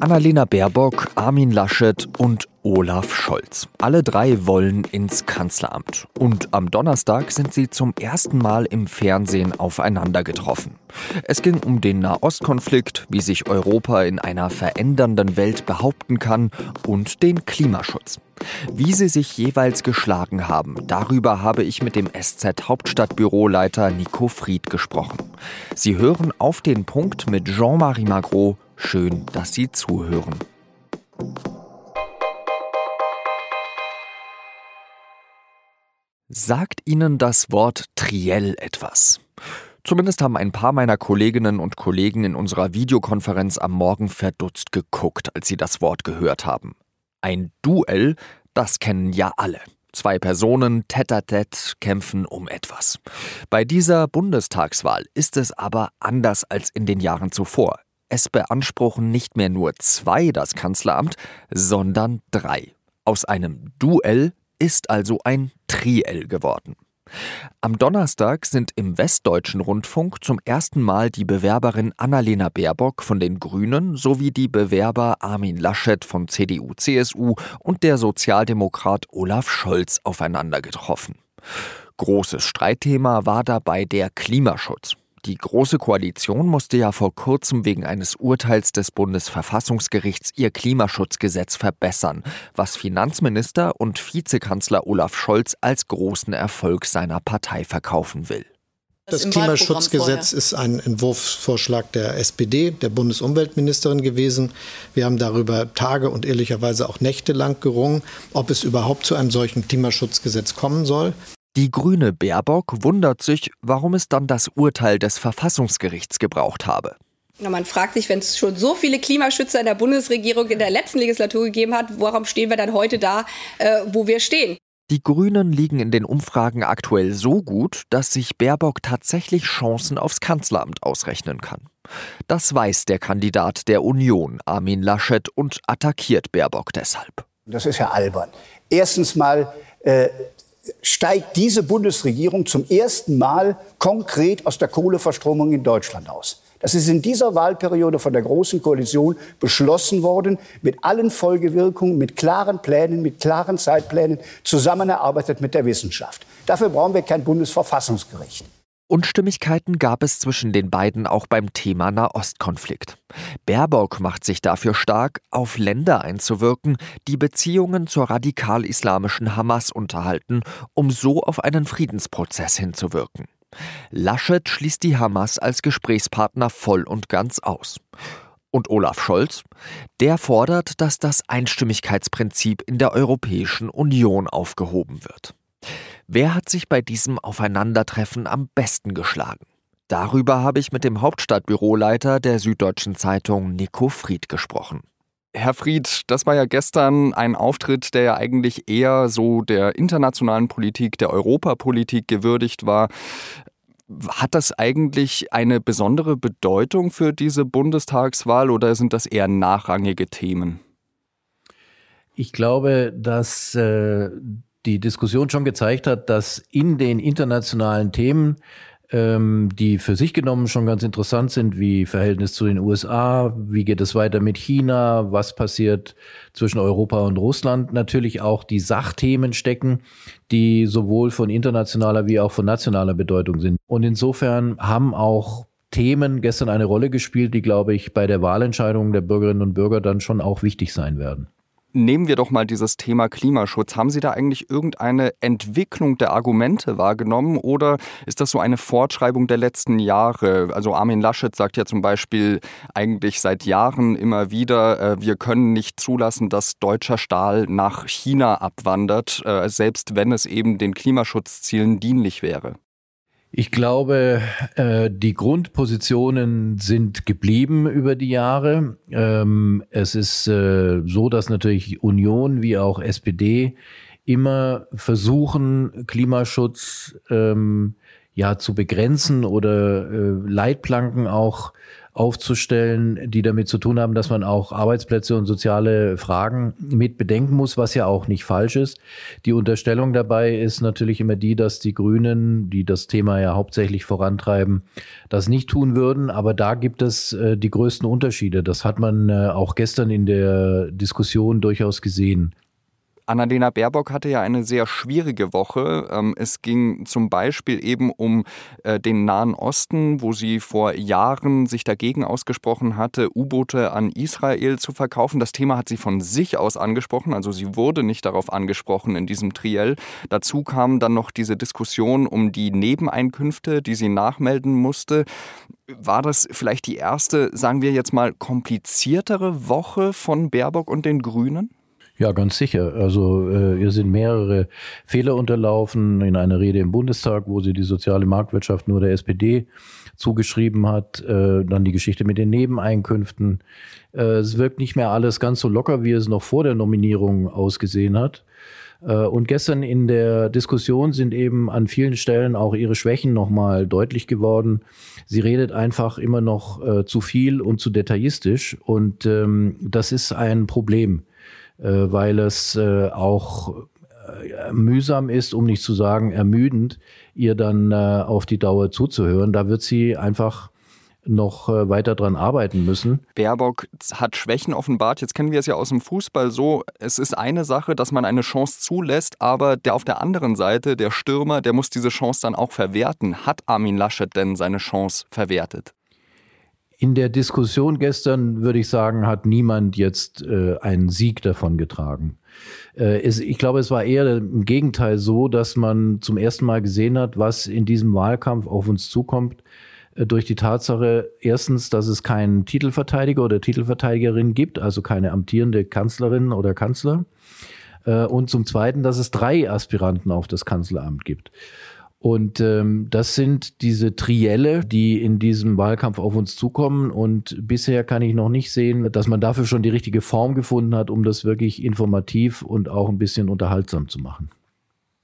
Annalena Baerbock, Armin Laschet und Olaf Scholz. Alle drei wollen ins Kanzleramt. Und am Donnerstag sind sie zum ersten Mal im Fernsehen aufeinander getroffen. Es ging um den Nahostkonflikt, wie sich Europa in einer verändernden Welt behaupten kann und den Klimaschutz. Wie sie sich jeweils geschlagen haben, darüber habe ich mit dem SZ Hauptstadtbüroleiter Nico Fried gesprochen. Sie hören auf den Punkt mit Jean-Marie Magro. Schön, dass Sie zuhören. Sagt Ihnen das Wort Triell etwas? Zumindest haben ein paar meiner Kolleginnen und Kollegen in unserer Videokonferenz am Morgen verdutzt geguckt, als sie das Wort gehört haben. Ein Duell, das kennen ja alle. Zwei Personen tête-à-tête kämpfen um etwas. Bei dieser Bundestagswahl ist es aber anders als in den Jahren zuvor. Es beanspruchen nicht mehr nur zwei das Kanzleramt, sondern drei. Aus einem Duell ist also ein Triell geworden. Am Donnerstag sind im Westdeutschen Rundfunk zum ersten Mal die Bewerberin Annalena Baerbock von den Grünen sowie die Bewerber Armin Laschet von CDU-CSU und der Sozialdemokrat Olaf Scholz aufeinander getroffen. Großes Streitthema war dabei der Klimaschutz. Die Große Koalition musste ja vor kurzem wegen eines Urteils des Bundesverfassungsgerichts ihr Klimaschutzgesetz verbessern, was Finanzminister und Vizekanzler Olaf Scholz als großen Erfolg seiner Partei verkaufen will. Das Klimaschutzgesetz ist ein Entwurfsvorschlag der SPD, der Bundesumweltministerin gewesen. Wir haben darüber Tage und ehrlicherweise auch Nächte lang gerungen, ob es überhaupt zu einem solchen Klimaschutzgesetz kommen soll. Die grüne Baerbock wundert sich, warum es dann das Urteil des Verfassungsgerichts gebraucht habe. Man fragt sich, wenn es schon so viele Klimaschützer in der Bundesregierung in der letzten Legislatur gegeben hat, warum stehen wir dann heute da, äh, wo wir stehen? Die Grünen liegen in den Umfragen aktuell so gut, dass sich Baerbock tatsächlich Chancen aufs Kanzleramt ausrechnen kann. Das weiß der Kandidat der Union, Armin Laschet, und attackiert Baerbock deshalb. Das ist ja albern. Erstens mal äh, steigt diese Bundesregierung zum ersten Mal konkret aus der Kohleverstromung in Deutschland aus. Das ist in dieser Wahlperiode von der Großen Koalition beschlossen worden, mit allen Folgewirkungen, mit klaren Plänen, mit klaren Zeitplänen, zusammenarbeitet mit der Wissenschaft. Dafür brauchen wir kein Bundesverfassungsgericht. Unstimmigkeiten gab es zwischen den beiden auch beim Thema Nahostkonflikt. Baerbock macht sich dafür stark, auf Länder einzuwirken, die Beziehungen zur radikal-islamischen Hamas unterhalten, um so auf einen Friedensprozess hinzuwirken. Laschet schließt die Hamas als Gesprächspartner voll und ganz aus. Und Olaf Scholz? Der fordert, dass das Einstimmigkeitsprinzip in der Europäischen Union aufgehoben wird. Wer hat sich bei diesem Aufeinandertreffen am besten geschlagen? Darüber habe ich mit dem Hauptstadtbüroleiter der Süddeutschen Zeitung Nico Fried gesprochen. Herr Fried, das war ja gestern ein Auftritt, der ja eigentlich eher so der internationalen Politik, der Europapolitik gewürdigt war. Hat das eigentlich eine besondere Bedeutung für diese Bundestagswahl oder sind das eher nachrangige Themen? Ich glaube, dass äh, die Diskussion schon gezeigt hat, dass in den internationalen Themen, ähm, die für sich genommen schon ganz interessant sind, wie Verhältnis zu den USA, wie geht es weiter mit China, was passiert zwischen Europa und Russland, natürlich auch die Sachthemen stecken, die sowohl von internationaler wie auch von nationaler Bedeutung sind. Und insofern haben auch Themen gestern eine Rolle gespielt, die, glaube ich, bei der Wahlentscheidung der Bürgerinnen und Bürger dann schon auch wichtig sein werden. Nehmen wir doch mal dieses Thema Klimaschutz. Haben Sie da eigentlich irgendeine Entwicklung der Argumente wahrgenommen oder ist das so eine Fortschreibung der letzten Jahre? Also Armin Laschet sagt ja zum Beispiel eigentlich seit Jahren immer wieder, äh, wir können nicht zulassen, dass deutscher Stahl nach China abwandert, äh, selbst wenn es eben den Klimaschutzzielen dienlich wäre. Ich glaube, äh, die Grundpositionen sind geblieben über die Jahre. Ähm, es ist äh, so, dass natürlich Union wie auch SPD immer versuchen, Klimaschutz ähm, ja zu begrenzen oder äh, Leitplanken auch aufzustellen, die damit zu tun haben, dass man auch Arbeitsplätze und soziale Fragen mit bedenken muss, was ja auch nicht falsch ist. Die Unterstellung dabei ist natürlich immer die, dass die Grünen, die das Thema ja hauptsächlich vorantreiben, das nicht tun würden. Aber da gibt es äh, die größten Unterschiede. Das hat man äh, auch gestern in der Diskussion durchaus gesehen. Annalena Baerbock hatte ja eine sehr schwierige Woche. Ähm, es ging zum Beispiel eben um äh, den Nahen Osten, wo sie vor Jahren sich dagegen ausgesprochen hatte, U-Boote an Israel zu verkaufen. Das Thema hat sie von sich aus angesprochen, also sie wurde nicht darauf angesprochen in diesem Triell. Dazu kam dann noch diese Diskussion um die Nebeneinkünfte, die sie nachmelden musste. War das vielleicht die erste, sagen wir jetzt mal, kompliziertere Woche von Baerbock und den Grünen? Ja, ganz sicher. Also äh, ihr sind mehrere Fehler unterlaufen in einer Rede im Bundestag, wo sie die soziale Marktwirtschaft nur der SPD zugeschrieben hat. Äh, dann die Geschichte mit den Nebeneinkünften. Äh, es wirkt nicht mehr alles ganz so locker, wie es noch vor der Nominierung ausgesehen hat. Äh, und gestern in der Diskussion sind eben an vielen Stellen auch ihre Schwächen nochmal deutlich geworden. Sie redet einfach immer noch äh, zu viel und zu detaillistisch. Und ähm, das ist ein Problem weil es äh, auch äh, mühsam ist, um nicht zu sagen ermüdend, ihr dann auf die Dauer zuzuhören. Da wird sie einfach noch weiter dran arbeiten müssen. Baerbock hat Schwächen offenbart. Jetzt kennen wir es ja aus dem Fußball so. Es ist eine Sache, dass man eine Chance zulässt, aber der auf der anderen Seite, der Stürmer, der muss diese Chance dann auch verwerten. Hat Armin Laschet denn seine Chance verwertet? In der Diskussion gestern, würde ich sagen, hat niemand jetzt äh, einen Sieg davon getragen. Äh, es, ich glaube, es war eher im Gegenteil so, dass man zum ersten Mal gesehen hat, was in diesem Wahlkampf auf uns zukommt, äh, durch die Tatsache, erstens, dass es keinen Titelverteidiger oder Titelverteidigerin gibt, also keine amtierende Kanzlerin oder Kanzler. Äh, und zum Zweiten, dass es drei Aspiranten auf das Kanzleramt gibt. Und ähm, das sind diese Trielle, die in diesem Wahlkampf auf uns zukommen. Und bisher kann ich noch nicht sehen, dass man dafür schon die richtige Form gefunden hat, um das wirklich informativ und auch ein bisschen unterhaltsam zu machen.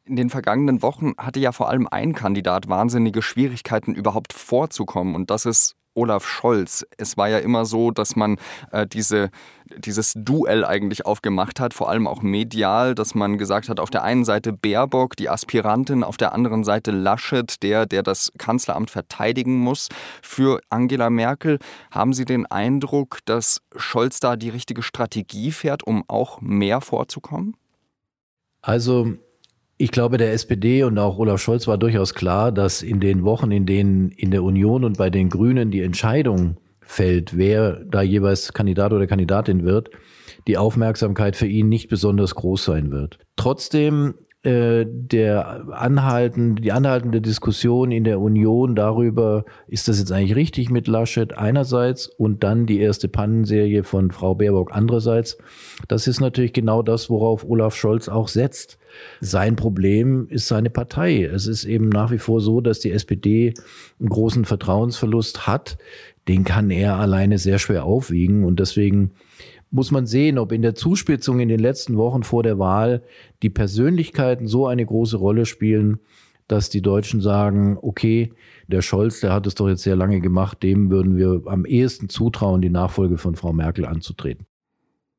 In den vergangenen Wochen hatte ja vor allem ein Kandidat wahnsinnige Schwierigkeiten überhaupt vorzukommen. Und das ist Olaf Scholz. Es war ja immer so, dass man äh, diese, dieses Duell eigentlich aufgemacht hat, vor allem auch medial, dass man gesagt hat, auf der einen Seite Baerbock, die Aspirantin, auf der anderen Seite Laschet, der, der das Kanzleramt verteidigen muss für Angela Merkel. Haben Sie den Eindruck, dass Scholz da die richtige Strategie fährt, um auch mehr vorzukommen? Also ich glaube, der SPD und auch Olaf Scholz war durchaus klar, dass in den Wochen, in denen in der Union und bei den Grünen die Entscheidung fällt, wer da jeweils Kandidat oder Kandidatin wird, die Aufmerksamkeit für ihn nicht besonders groß sein wird. Trotzdem der anhalten, die anhaltende Diskussion in der Union darüber, ist das jetzt eigentlich richtig mit Laschet einerseits und dann die erste Pannenserie von Frau Baerbock andererseits, das ist natürlich genau das, worauf Olaf Scholz auch setzt. Sein Problem ist seine Partei. Es ist eben nach wie vor so, dass die SPD einen großen Vertrauensverlust hat. Den kann er alleine sehr schwer aufwiegen und deswegen muss man sehen, ob in der Zuspitzung in den letzten Wochen vor der Wahl die Persönlichkeiten so eine große Rolle spielen, dass die Deutschen sagen, okay, der Scholz, der hat es doch jetzt sehr lange gemacht, dem würden wir am ehesten zutrauen, die Nachfolge von Frau Merkel anzutreten.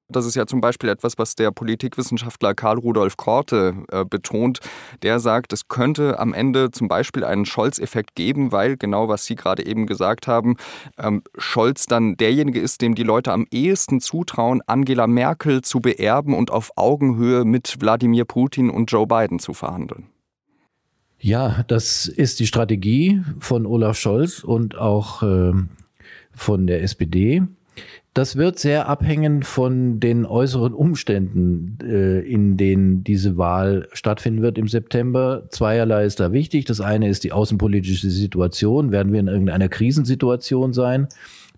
Das ist ja zum Beispiel etwas, was der Politikwissenschaftler Karl Rudolf Korte äh, betont. Der sagt, es könnte am Ende zum Beispiel einen Scholz-Effekt geben, weil genau was Sie gerade eben gesagt haben, ähm, Scholz dann derjenige ist, dem die Leute am ehesten zutrauen, Angela Merkel zu beerben und auf Augenhöhe mit Wladimir Putin und Joe Biden zu verhandeln. Ja, das ist die Strategie von Olaf Scholz und auch äh, von der SPD. Das wird sehr abhängen von den äußeren Umständen, äh, in denen diese Wahl stattfinden wird im September. Zweierlei ist da wichtig. Das eine ist die außenpolitische Situation. Werden wir in irgendeiner Krisensituation sein?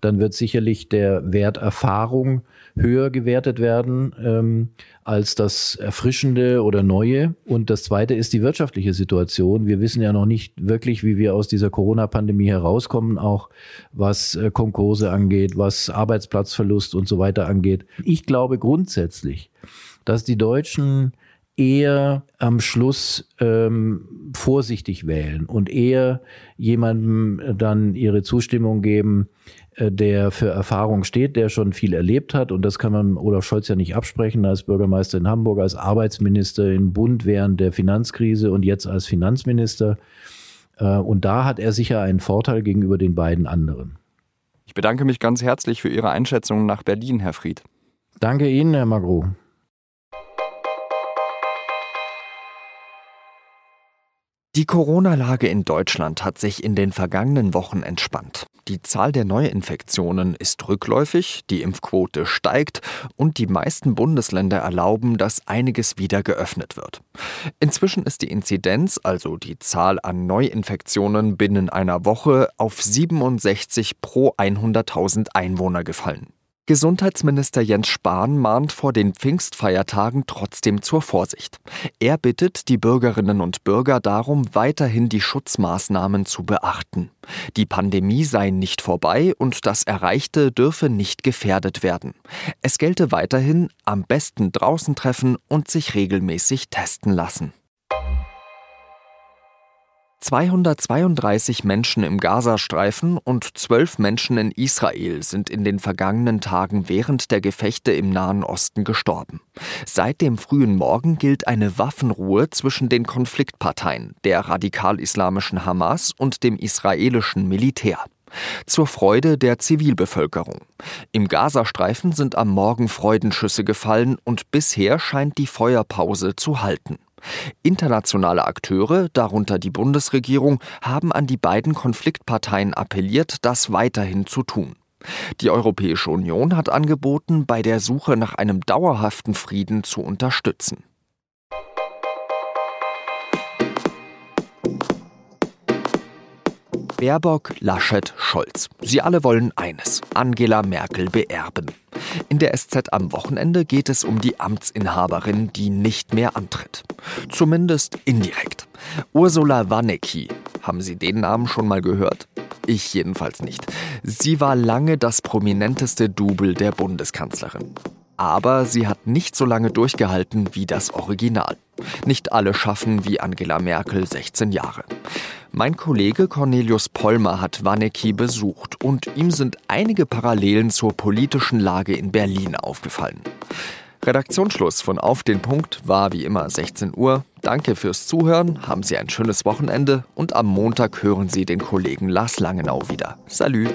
Dann wird sicherlich der Wert Erfahrung höher gewertet werden ähm, als das Erfrischende oder Neue. Und das Zweite ist die wirtschaftliche Situation. Wir wissen ja noch nicht wirklich, wie wir aus dieser Corona-Pandemie herauskommen, auch was äh, Konkurse angeht, was Arbeitsplatzverlust und so weiter angeht. Ich glaube grundsätzlich, dass die Deutschen eher am Schluss ähm, vorsichtig wählen und eher jemandem dann ihre Zustimmung geben, der für Erfahrung steht, der schon viel erlebt hat. Und das kann man Olaf Scholz ja nicht absprechen als Bürgermeister in Hamburg, als Arbeitsminister im Bund während der Finanzkrise und jetzt als Finanzminister. Äh, und da hat er sicher einen Vorteil gegenüber den beiden anderen. Ich bedanke mich ganz herzlich für Ihre Einschätzung nach Berlin, Herr Fried. Danke Ihnen, Herr Magro. Die Corona-Lage in Deutschland hat sich in den vergangenen Wochen entspannt. Die Zahl der Neuinfektionen ist rückläufig, die Impfquote steigt und die meisten Bundesländer erlauben, dass einiges wieder geöffnet wird. Inzwischen ist die Inzidenz, also die Zahl an Neuinfektionen binnen einer Woche, auf 67 pro 100.000 Einwohner gefallen. Gesundheitsminister Jens Spahn mahnt vor den Pfingstfeiertagen trotzdem zur Vorsicht. Er bittet die Bürgerinnen und Bürger darum, weiterhin die Schutzmaßnahmen zu beachten. Die Pandemie sei nicht vorbei und das Erreichte dürfe nicht gefährdet werden. Es gelte weiterhin am besten draußen treffen und sich regelmäßig testen lassen. 232 Menschen im Gazastreifen und 12 Menschen in Israel sind in den vergangenen Tagen während der Gefechte im Nahen Osten gestorben. Seit dem frühen Morgen gilt eine Waffenruhe zwischen den Konfliktparteien, der radikal-islamischen Hamas und dem israelischen Militär. Zur Freude der Zivilbevölkerung. Im Gazastreifen sind am Morgen Freudenschüsse gefallen und bisher scheint die Feuerpause zu halten. Internationale Akteure, darunter die Bundesregierung, haben an die beiden Konfliktparteien appelliert, das weiterhin zu tun. Die Europäische Union hat angeboten, bei der Suche nach einem dauerhaften Frieden zu unterstützen. Baerbock, Laschet, Scholz. Sie alle wollen eines, Angela Merkel beerben. In der SZ am Wochenende geht es um die Amtsinhaberin, die nicht mehr antritt. Zumindest indirekt. Ursula Warnecki. Haben Sie den Namen schon mal gehört? Ich jedenfalls nicht. Sie war lange das prominenteste Double der Bundeskanzlerin aber sie hat nicht so lange durchgehalten wie das Original. Nicht alle schaffen wie Angela Merkel 16 Jahre. Mein Kollege Cornelius Pollmer hat Wanecki besucht und ihm sind einige Parallelen zur politischen Lage in Berlin aufgefallen. Redaktionsschluss von Auf den Punkt war wie immer 16 Uhr. Danke fürs Zuhören, haben Sie ein schönes Wochenende und am Montag hören Sie den Kollegen Lars Langenau wieder. Salü!